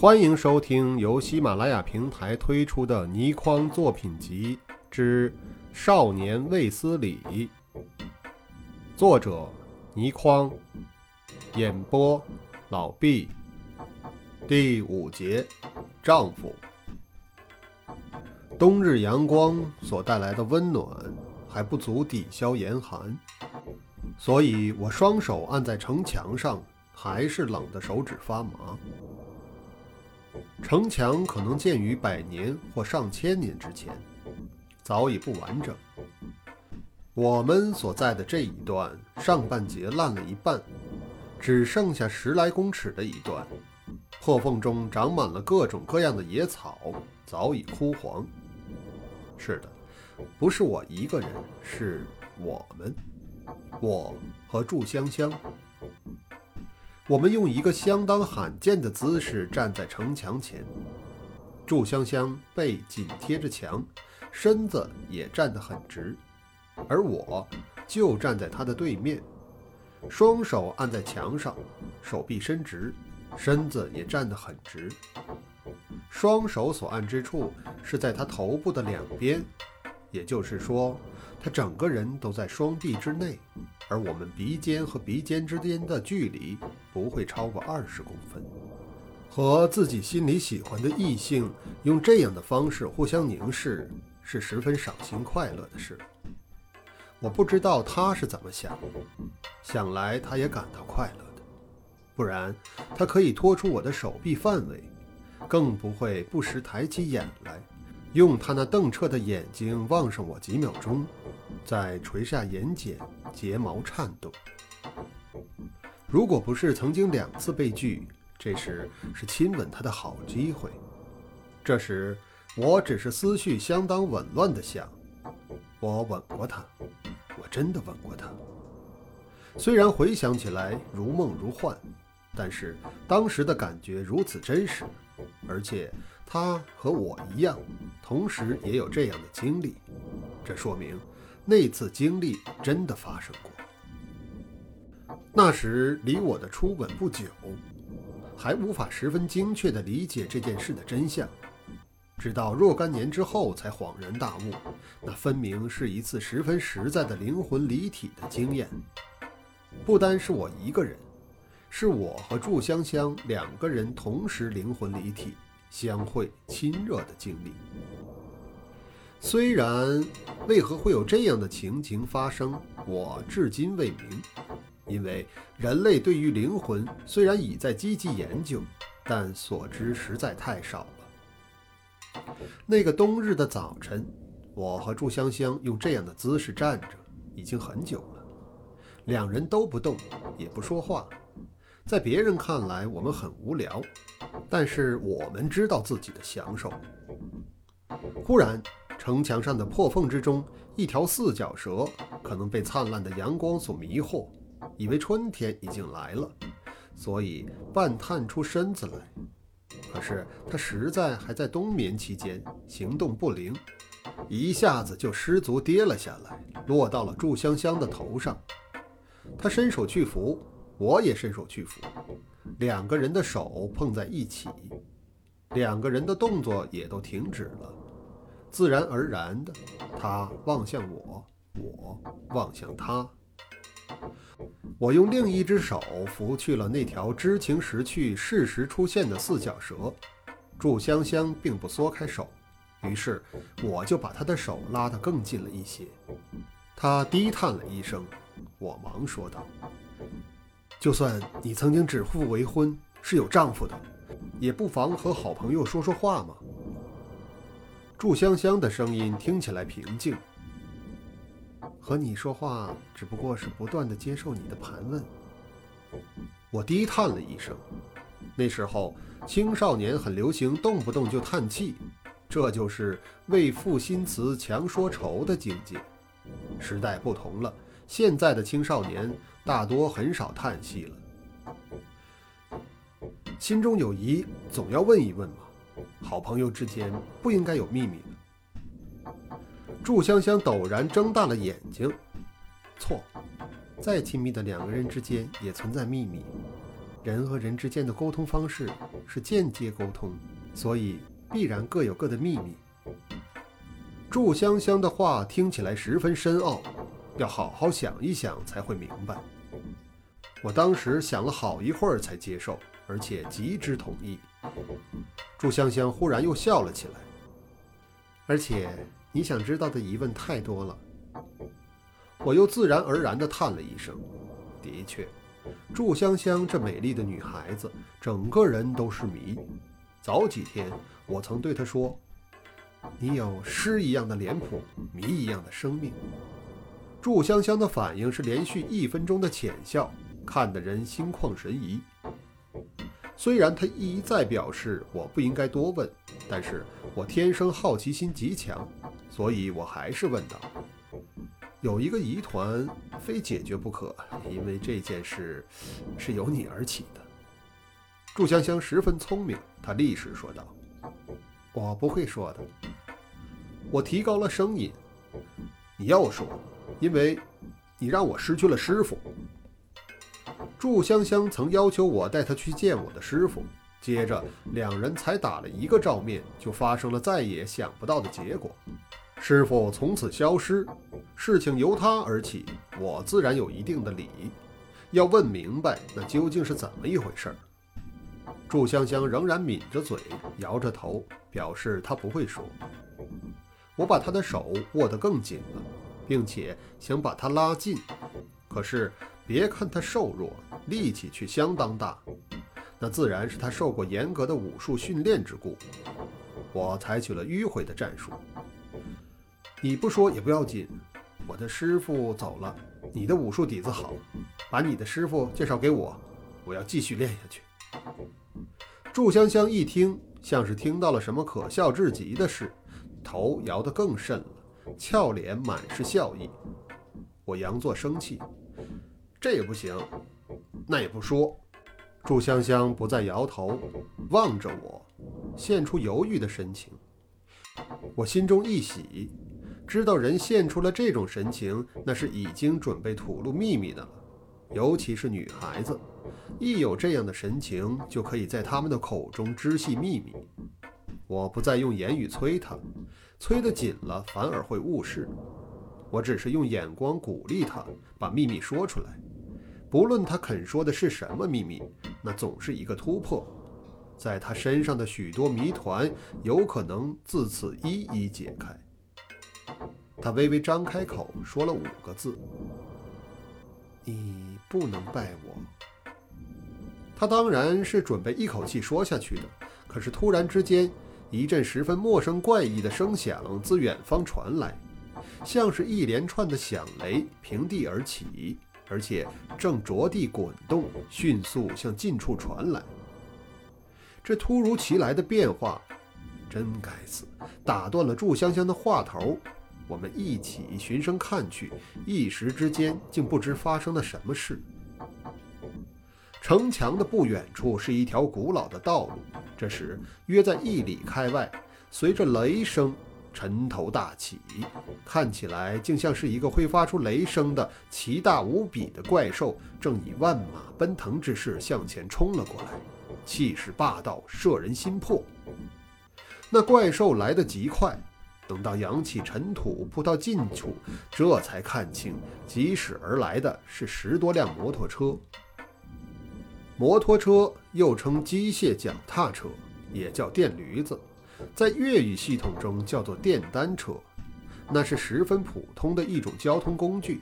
欢迎收听由喜马拉雅平台推出的倪匡作品集之《少年卫斯理》，作者倪匡，演播老毕。第五节，丈夫。冬日阳光所带来的温暖还不足抵消严寒，所以我双手按在城墙上，还是冷得手指发麻。城墙可能建于百年或上千年之前，早已不完整。我们所在的这一段上半截烂了一半，只剩下十来公尺的一段，破缝中长满了各种各样的野草，早已枯黄。是的，不是我一个人，是我们，我和祝香香。我们用一个相当罕见的姿势站在城墙前，祝香香背紧贴着墙，身子也站得很直，而我就站在她的对面，双手按在墙上，手臂伸直，身子也站得很直。双手所按之处是在她头部的两边，也就是说，她整个人都在双臂之内。而我们鼻尖和鼻尖之间的距离不会超过二十公分。和自己心里喜欢的异性用这样的方式互相凝视，是十分赏心快乐的事。我不知道他是怎么想，想来他也感到快乐的，不然他可以拖出我的手臂范围，更不会不时抬起眼来，用他那澄澈的眼睛望上我几秒钟。再垂下眼睑，睫毛颤动。如果不是曾经两次被拒，这时是亲吻他的好机会。这时，我只是思绪相当紊乱地想：我吻过他，我真的吻过他。虽然回想起来如梦如幻，但是当时的感觉如此真实，而且他和我一样，同时也有这样的经历，这说明。那次经历真的发生过。那时离我的初吻不久，还无法十分精确地理解这件事的真相，直到若干年之后才恍然大悟，那分明是一次十分实在的灵魂离体的经验。不单是我一个人，是我和祝香香两个人同时灵魂离体、相会亲热的经历。虽然为何会有这样的情形发生，我至今未明。因为人类对于灵魂虽然已在积极研究，但所知实在太少了。那个冬日的早晨，我和祝香香用这样的姿势站着，已经很久了。两人都不动，也不说话。在别人看来，我们很无聊，但是我们知道自己的享受。忽然。城墙上的破缝之中，一条四脚蛇可能被灿烂的阳光所迷惑，以为春天已经来了，所以半探出身子来。可是他实在还在冬眠期间，行动不灵，一下子就失足跌了下来，落到了祝香香的头上。他伸手去扶，我也伸手去扶，两个人的手碰在一起，两个人的动作也都停止了。自然而然的，他望向我，我望向他。我用另一只手拂去了那条知情识趣、适时出现的四脚蛇。祝香香并不缩开手，于是我就把她的手拉得更近了一些。她低叹了一声，我忙说道：“就算你曾经指腹为婚，是有丈夫的，也不妨和好朋友说说话嘛。”祝香香的声音听起来平静。和你说话只不过是不断的接受你的盘问。我低叹了一声。那时候青少年很流行动不动就叹气，这就是为赋新词强说愁的境界。时代不同了，现在的青少年大多很少叹气了。心中有疑，总要问一问嘛。好朋友之间不应该有秘密。祝香香陡然睁大了眼睛。错，再亲密的两个人之间也存在秘密。人和人之间的沟通方式是间接沟通，所以必然各有各的秘密。祝香香的话听起来十分深奥，要好好想一想才会明白。我当时想了好一会儿才接受，而且极之同意。祝香香忽然又笑了起来，而且你想知道的疑问太多了。我又自然而然地叹了一声。的确，祝香香这美丽的女孩子，整个人都是谜。早几天我曾对她说。你有诗一样的脸谱，谜一样的生命。祝香香的反应是连续一分钟的浅笑，看得人心旷神怡。虽然她一再表示我不应该多问，但是我天生好奇心极强，所以我还是问道：“有一个疑团非解决不可，因为这件事是由你而起的。”祝香香十分聪明，她立时说道：“我不会说的。”我提高了声音：“你要说，因为，你让我失去了师傅。”祝香香曾要求我带她去见我的师傅，接着两人才打了一个照面，就发生了再也想不到的结果。师傅从此消失，事情由他而起，我自然有一定的理，要问明白那究竟是怎么一回事儿。祝香香仍然抿着嘴，摇着头，表示她不会说。我把她的手握得更紧了，并且想把她拉近。可是别看她瘦弱，力气却相当大，那自然是他受过严格的武术训练之故。我采取了迂回的战术。你不说也不要紧，我的师傅走了，你的武术底子好，把你的师傅介绍给我，我要继续练下去。祝香香一听，像是听到了什么可笑至极的事。头摇得更甚了，俏脸满是笑意。我佯作生气，这也不行，那也不说。祝香香不再摇头，望着我，现出犹豫的神情。我心中一喜，知道人现出了这种神情，那是已经准备吐露秘密的了。尤其是女孩子，一有这样的神情，就可以在他们的口中知悉秘密。我不再用言语催他，催得紧了反而会误事。我只是用眼光鼓励他把秘密说出来，不论他肯说的是什么秘密，那总是一个突破，在他身上的许多谜团有可能自此一一解开。他微微张开口说了五个字：“你不能拜我。”他当然是准备一口气说下去的，可是突然之间。一阵十分陌生怪异的声响自远方传来，像是一连串的响雷平地而起，而且正着地滚动，迅速向近处传来。这突如其来的变化，真该死，打断了祝香香的话头。我们一起循声看去，一时之间竟不知发生了什么事。城墙的不远处是一条古老的道路。这时，约在一里开外，随着雷声，尘头大起，看起来竟像是一个会发出雷声的奇大无比的怪兽，正以万马奔腾之势向前冲了过来，气势霸道，摄人心魄。那怪兽来得极快，等到扬起尘土扑到近处，这才看清，疾驶而来的是十多辆摩托车。摩托车又称机械脚踏车，也叫电驴子，在粤语系统中叫做电单车，那是十分普通的一种交通工具。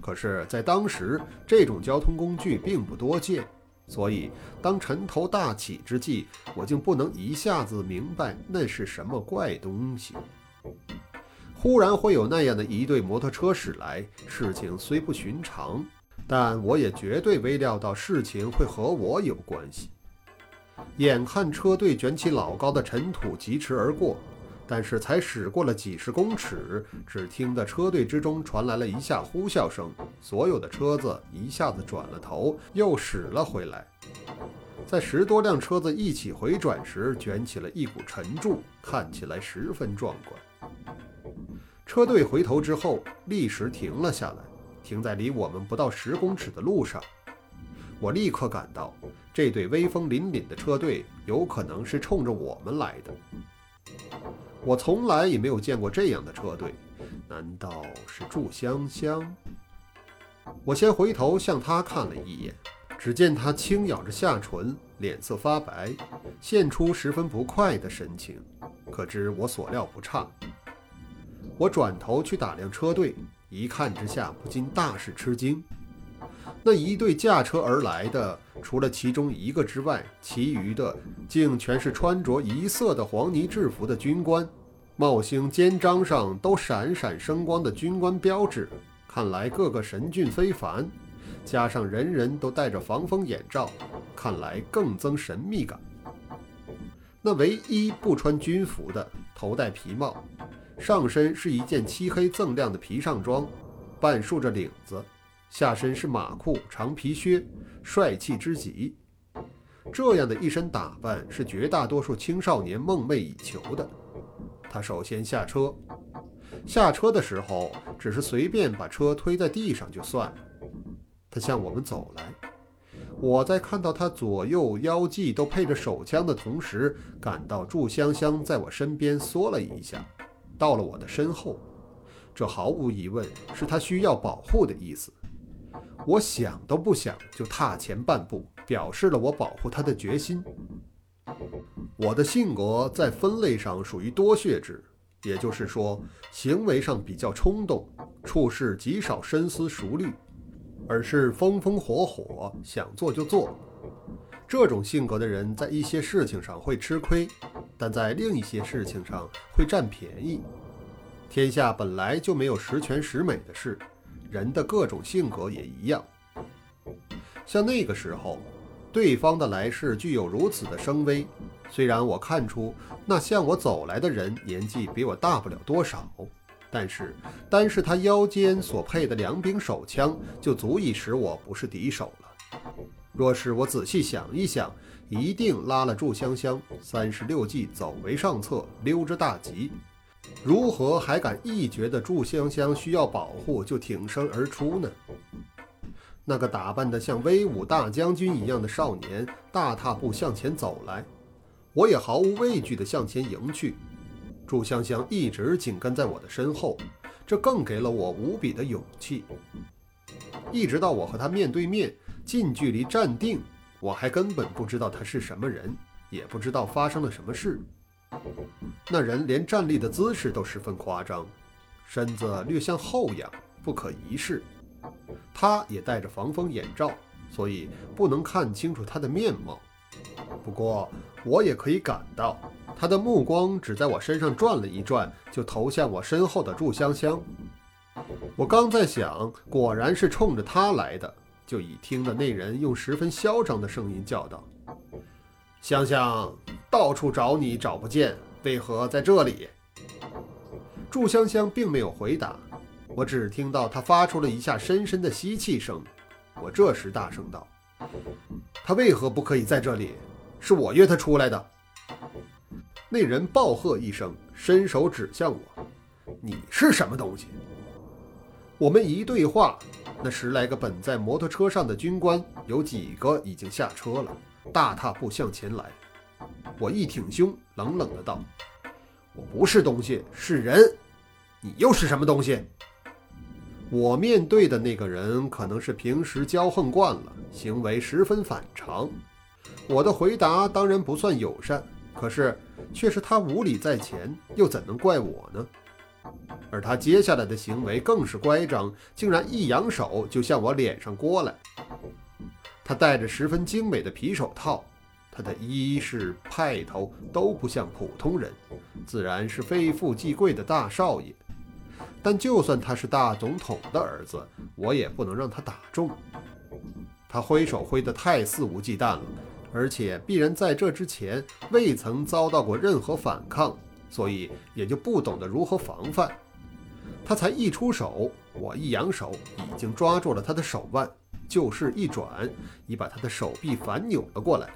可是，在当时，这种交通工具并不多见，所以当尘头大起之际，我竟不能一下子明白那是什么怪东西。忽然会有那样的一对摩托车驶来，事情虽不寻常。但我也绝对未料到事情会和我有关系。眼看车队卷起老高的尘土疾驰而过，但是才驶过了几十公尺，只听得车队之中传来了一下呼啸声，所有的车子一下子转了头，又驶了回来。在十多辆车子一起回转时，卷起了一股尘柱，看起来十分壮观。车队回头之后，立时停了下来。停在离我们不到十公尺的路上，我立刻感到，这队威风凛凛的车队有可能是冲着我们来的。我从来也没有见过这样的车队，难道是祝香香？我先回头向他看了一眼，只见他轻咬着下唇，脸色发白，现出十分不快的神情。可知我所料不差。我转头去打量车队，一看之下不禁大是吃惊。那一队驾车而来的，除了其中一个之外，其余的竟全是穿着一色的黄泥制服的军官，帽星肩章上都闪闪生光的军官标志，看来个个神俊非凡。加上人人都戴着防风眼罩，看来更增神秘感。那唯一不穿军服的，头戴皮帽，上身是一件漆黑锃亮的皮上装，半竖着领子。下身是马裤、长皮靴，帅气之极。这样的一身打扮是绝大多数青少年梦寐以求的。他首先下车，下车的时候只是随便把车推在地上就算了。他向我们走来，我在看到他左右腰际都配着手枪的同时，感到祝香香在我身边缩了一下，到了我的身后。这毫无疑问是他需要保护的意思。我想都不想就踏前半步，表示了我保护他的决心。我的性格在分类上属于多血质，也就是说，行为上比较冲动，处事极少深思熟虑，而是风风火火，想做就做。这种性格的人在一些事情上会吃亏，但在另一些事情上会占便宜。天下本来就没有十全十美的事。人的各种性格也一样，像那个时候，对方的来势具有如此的声威。虽然我看出那向我走来的人年纪比我大不了多少，但是单是他腰间所配的两柄手枪，就足以使我不是敌手了。若是我仔细想一想，一定拉了祝香香三十六计，走为上策，溜之大吉。如何还敢一觉得祝香香需要保护就挺身而出呢？那个打扮得像威武大将军一样的少年大踏步向前走来，我也毫无畏惧地向前迎去。祝香香一直紧跟在我的身后，这更给了我无比的勇气。一直到我和他面对面近距离站定，我还根本不知道他是什么人，也不知道发生了什么事。那人连站立的姿势都十分夸张，身子略向后仰，不可一世。他也戴着防风眼罩，所以不能看清楚他的面貌。不过我也可以感到，他的目光只在我身上转了一转，就投向我身后的祝香香。我刚在想，果然是冲着他来的，就已听得那人用十分嚣张的声音叫道：“香香。”到处找你找不见，为何在这里？祝香香并没有回答，我只听到她发出了一下深深的吸气声。我这时大声道：“他为何不可以在这里？是我约他出来的。”那人暴喝一声，伸手指向我：“你是什么东西？”我们一对话，那十来个本在摩托车上的军官有几个已经下车了，大踏步向前来。我一挺胸，冷冷的道：“我不是东西，是人。你又是什么东西？”我面对的那个人可能是平时骄横惯了，行为十分反常。我的回答当然不算友善，可是却是他无礼在前，又怎能怪我呢？而他接下来的行为更是乖张，竟然一扬手就向我脸上过来。他戴着十分精美的皮手套。他的衣饰派头都不像普通人，自然是非富即贵的大少爷。但就算他是大总统的儿子，我也不能让他打中。他挥手挥得太肆无忌惮了，而且必然在这之前未曾遭到过任何反抗，所以也就不懂得如何防范。他才一出手，我一扬手，已经抓住了他的手腕，就势一转，已把他的手臂反扭了过来。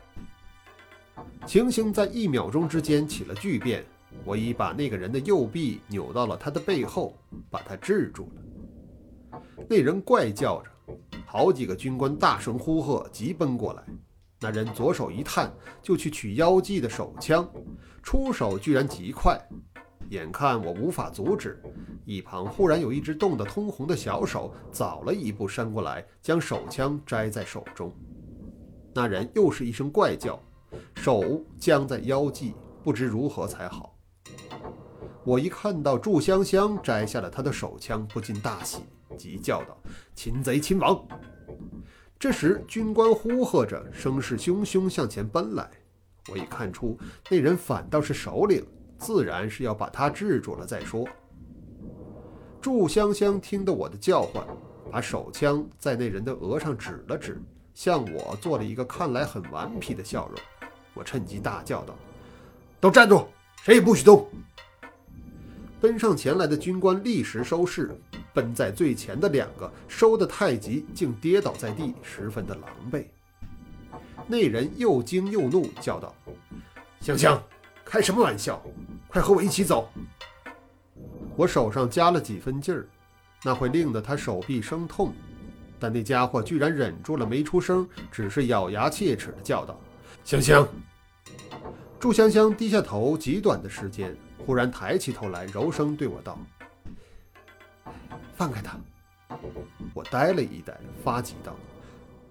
情形在一秒钟之间起了巨变，我已把那个人的右臂扭到了他的背后，把他制住了。那人怪叫着，好几个军官大声呼喝，急奔过来。那人左手一探，就去取妖姬的手枪，出手居然极快。眼看我无法阻止，一旁忽然有一只冻得通红的小手早了一步伸过来，将手枪摘在手中。那人又是一声怪叫，手僵在腰际，不知如何才好。我一看到祝香香摘下了他的手枪，不禁大喜，急叫道：“擒贼擒王！”这时军官呼喝着，声势汹汹向前奔来。我已看出那人反倒是首领。自然是要把他制住了再说。祝香香听得我的叫唤，把手枪在那人的额上指了指，向我做了一个看来很顽皮的笑容。我趁机大叫道：“都站住，谁也不许动！”奔上前来的军官立时收势，奔在最前的两个收得太急，竟跌倒在地，十分的狼狈。那人又惊又怒，叫道：“香香！”开什么玩笑！快和我一起走。我手上加了几分劲儿，那会令得他手臂生痛，但那家伙居然忍住了没出声，只是咬牙切齿地叫道：“香香！”祝香香低下头，极短的时间，忽然抬起头来，柔声对我道：“放开他！”我呆了一呆，发急道：“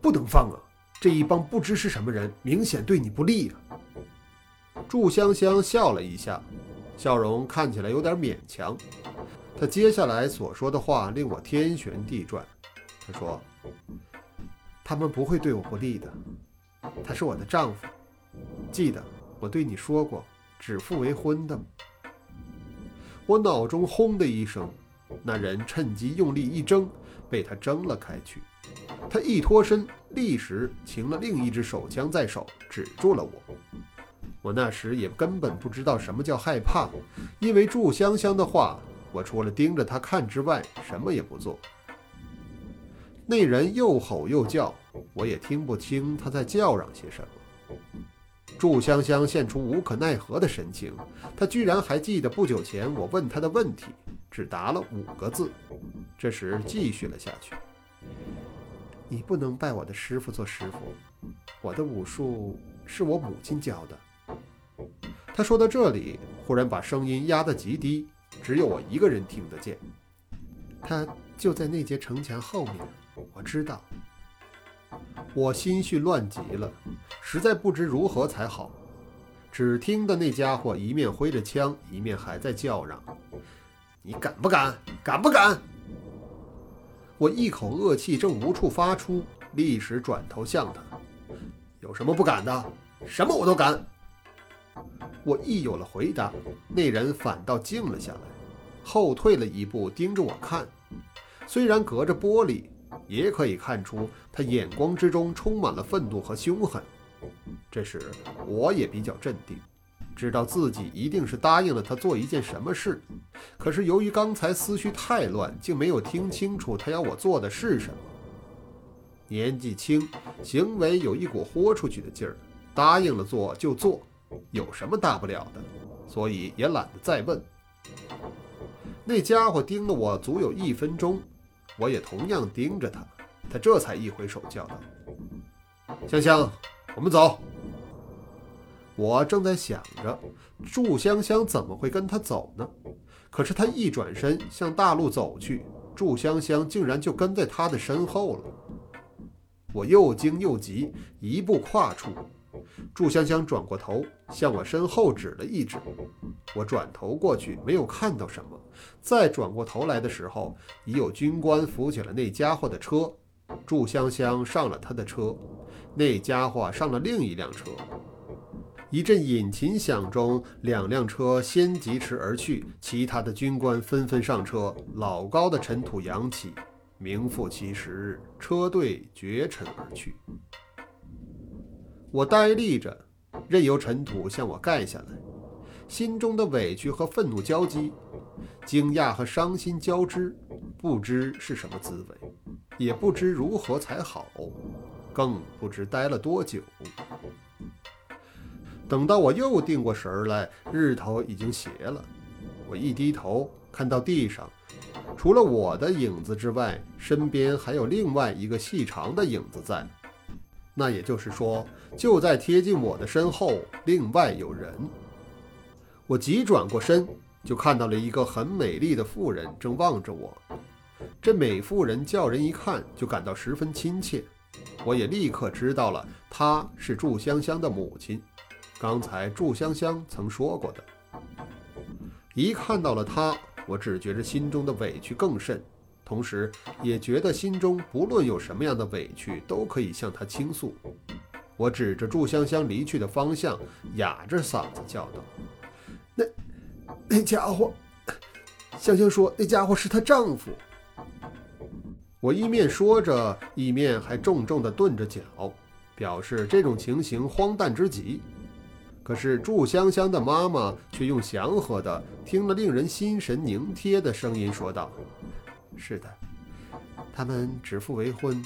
不能放啊！这一帮不知是什么人，明显对你不利啊！”祝香香笑了一下，笑容看起来有点勉强。她接下来所说的话令我天旋地转。她说：“他们不会对我不利的，他是我的丈夫。记得我对你说过，指腹为婚的？”我脑中轰的一声，那人趁机用力一挣，被他挣了开去。他一脱身，立时擎了另一只手枪在手，止住了我。我那时也根本不知道什么叫害怕，因为祝香香的话，我除了盯着她看之外，什么也不做。那人又吼又叫，我也听不清他在叫嚷些什么。祝香香现出无可奈何的神情，她居然还记得不久前我问她的问题，只答了五个字。这时继续了下去：“你不能拜我的师傅做师傅，我的武术是我母亲教的。”他说到这里，忽然把声音压得极低，只有我一个人听得见。他就在那节城墙后面，我知道。我心绪乱极了，实在不知如何才好。只听得那家伙一面挥着枪，一面还在叫嚷：“你敢不敢？敢不敢？”我一口恶气正无处发出，立时转头向他：“有什么不敢的？什么我都敢。”我一有了回答，那人反倒静了下来，后退了一步，盯着我看。虽然隔着玻璃，也可以看出他眼光之中充满了愤怒和凶狠。这时，我也比较镇定，知道自己一定是答应了他做一件什么事。可是由于刚才思绪太乱，竟没有听清楚他要我做的是什么。年纪轻，行为有一股豁出去的劲儿，答应了做就做。有什么大不了的？所以也懒得再问。那家伙盯了我足有一分钟，我也同样盯着他。他这才一挥手叫道：“香香，我们走。”我正在想着，祝香香怎么会跟他走呢？可是他一转身向大路走去，祝香香竟然就跟在他的身后了。我又惊又急，一步跨出。祝香香转过头，向我身后指了一指。我转头过去，没有看到什么。再转过头来的时候，已有军官扶起了那家伙的车。祝香香上了他的车，那家伙上了另一辆车。一阵引擎响中，两辆车先疾驰而去，其他的军官纷纷上车。老高的尘土扬起，名副其实，车队绝尘而去。我呆立着，任由尘土向我盖下来，心中的委屈和愤怒交击，惊讶和伤心交织，不知是什么滋味，也不知如何才好，更不知待了多久。等到我又定过神来，日头已经斜了，我一低头，看到地上除了我的影子之外，身边还有另外一个细长的影子在。那也就是说，就在贴近我的身后，另外有人。我急转过身，就看到了一个很美丽的妇人正望着我。这美妇人叫人一看就感到十分亲切，我也立刻知道了她是祝香香的母亲。刚才祝香香曾说过的。一看到了她，我只觉着心中的委屈更甚，同时也觉得心中不论有什么样的委屈都可以向她倾诉。我指着祝香香离去的方向，哑着嗓子叫道：“那那家伙，香香说那家伙是她丈夫。”我一面说着，一面还重重地顿着脚，表示这种情形荒诞之极。可是祝香香的妈妈却用祥和的、听了令人心神凝贴的声音说道：“是的，他们指腹为婚。”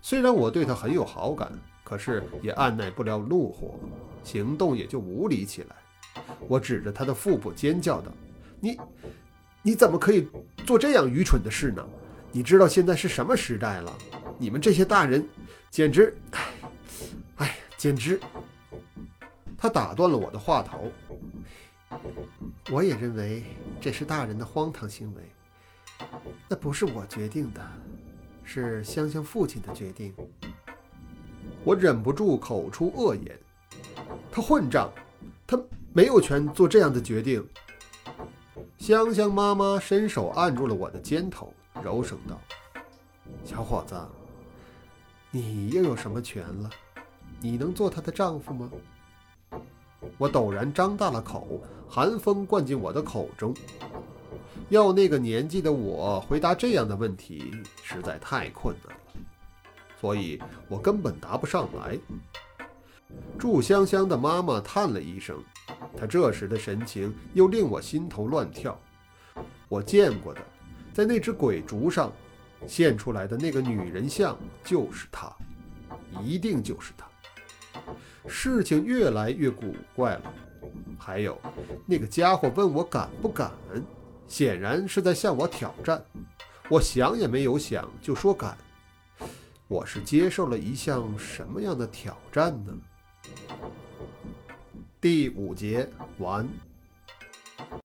虽然我对他很有好感，可是也按耐不了怒火，行动也就无理起来。我指着他的腹部尖叫道：“你，你怎么可以做这样愚蠢的事呢？你知道现在是什么时代了？你们这些大人，简直……哎，简直……”他打断了我的话头。我也认为这是大人的荒唐行为。那不是我决定的，是香香父亲的决定。我忍不住口出恶言：“他混账！他没有权做这样的决定。”香香妈妈伸手按住了我的肩头，柔声道：“小伙子，你又有什么权了？你能做她的丈夫吗？”我陡然张大了口，寒风灌进我的口中。要那个年纪的我回答这样的问题，实在太困难了，所以我根本答不上来。祝香香的妈妈叹了一声，她这时的神情又令我心头乱跳。我见过的，在那只鬼烛上现出来的那个女人像，就是她，一定就是她。事情越来越古怪了。还有，那个家伙问我敢不敢，显然是在向我挑战。我想也没有想就说敢。我是接受了一项什么样的挑战呢？第五节完。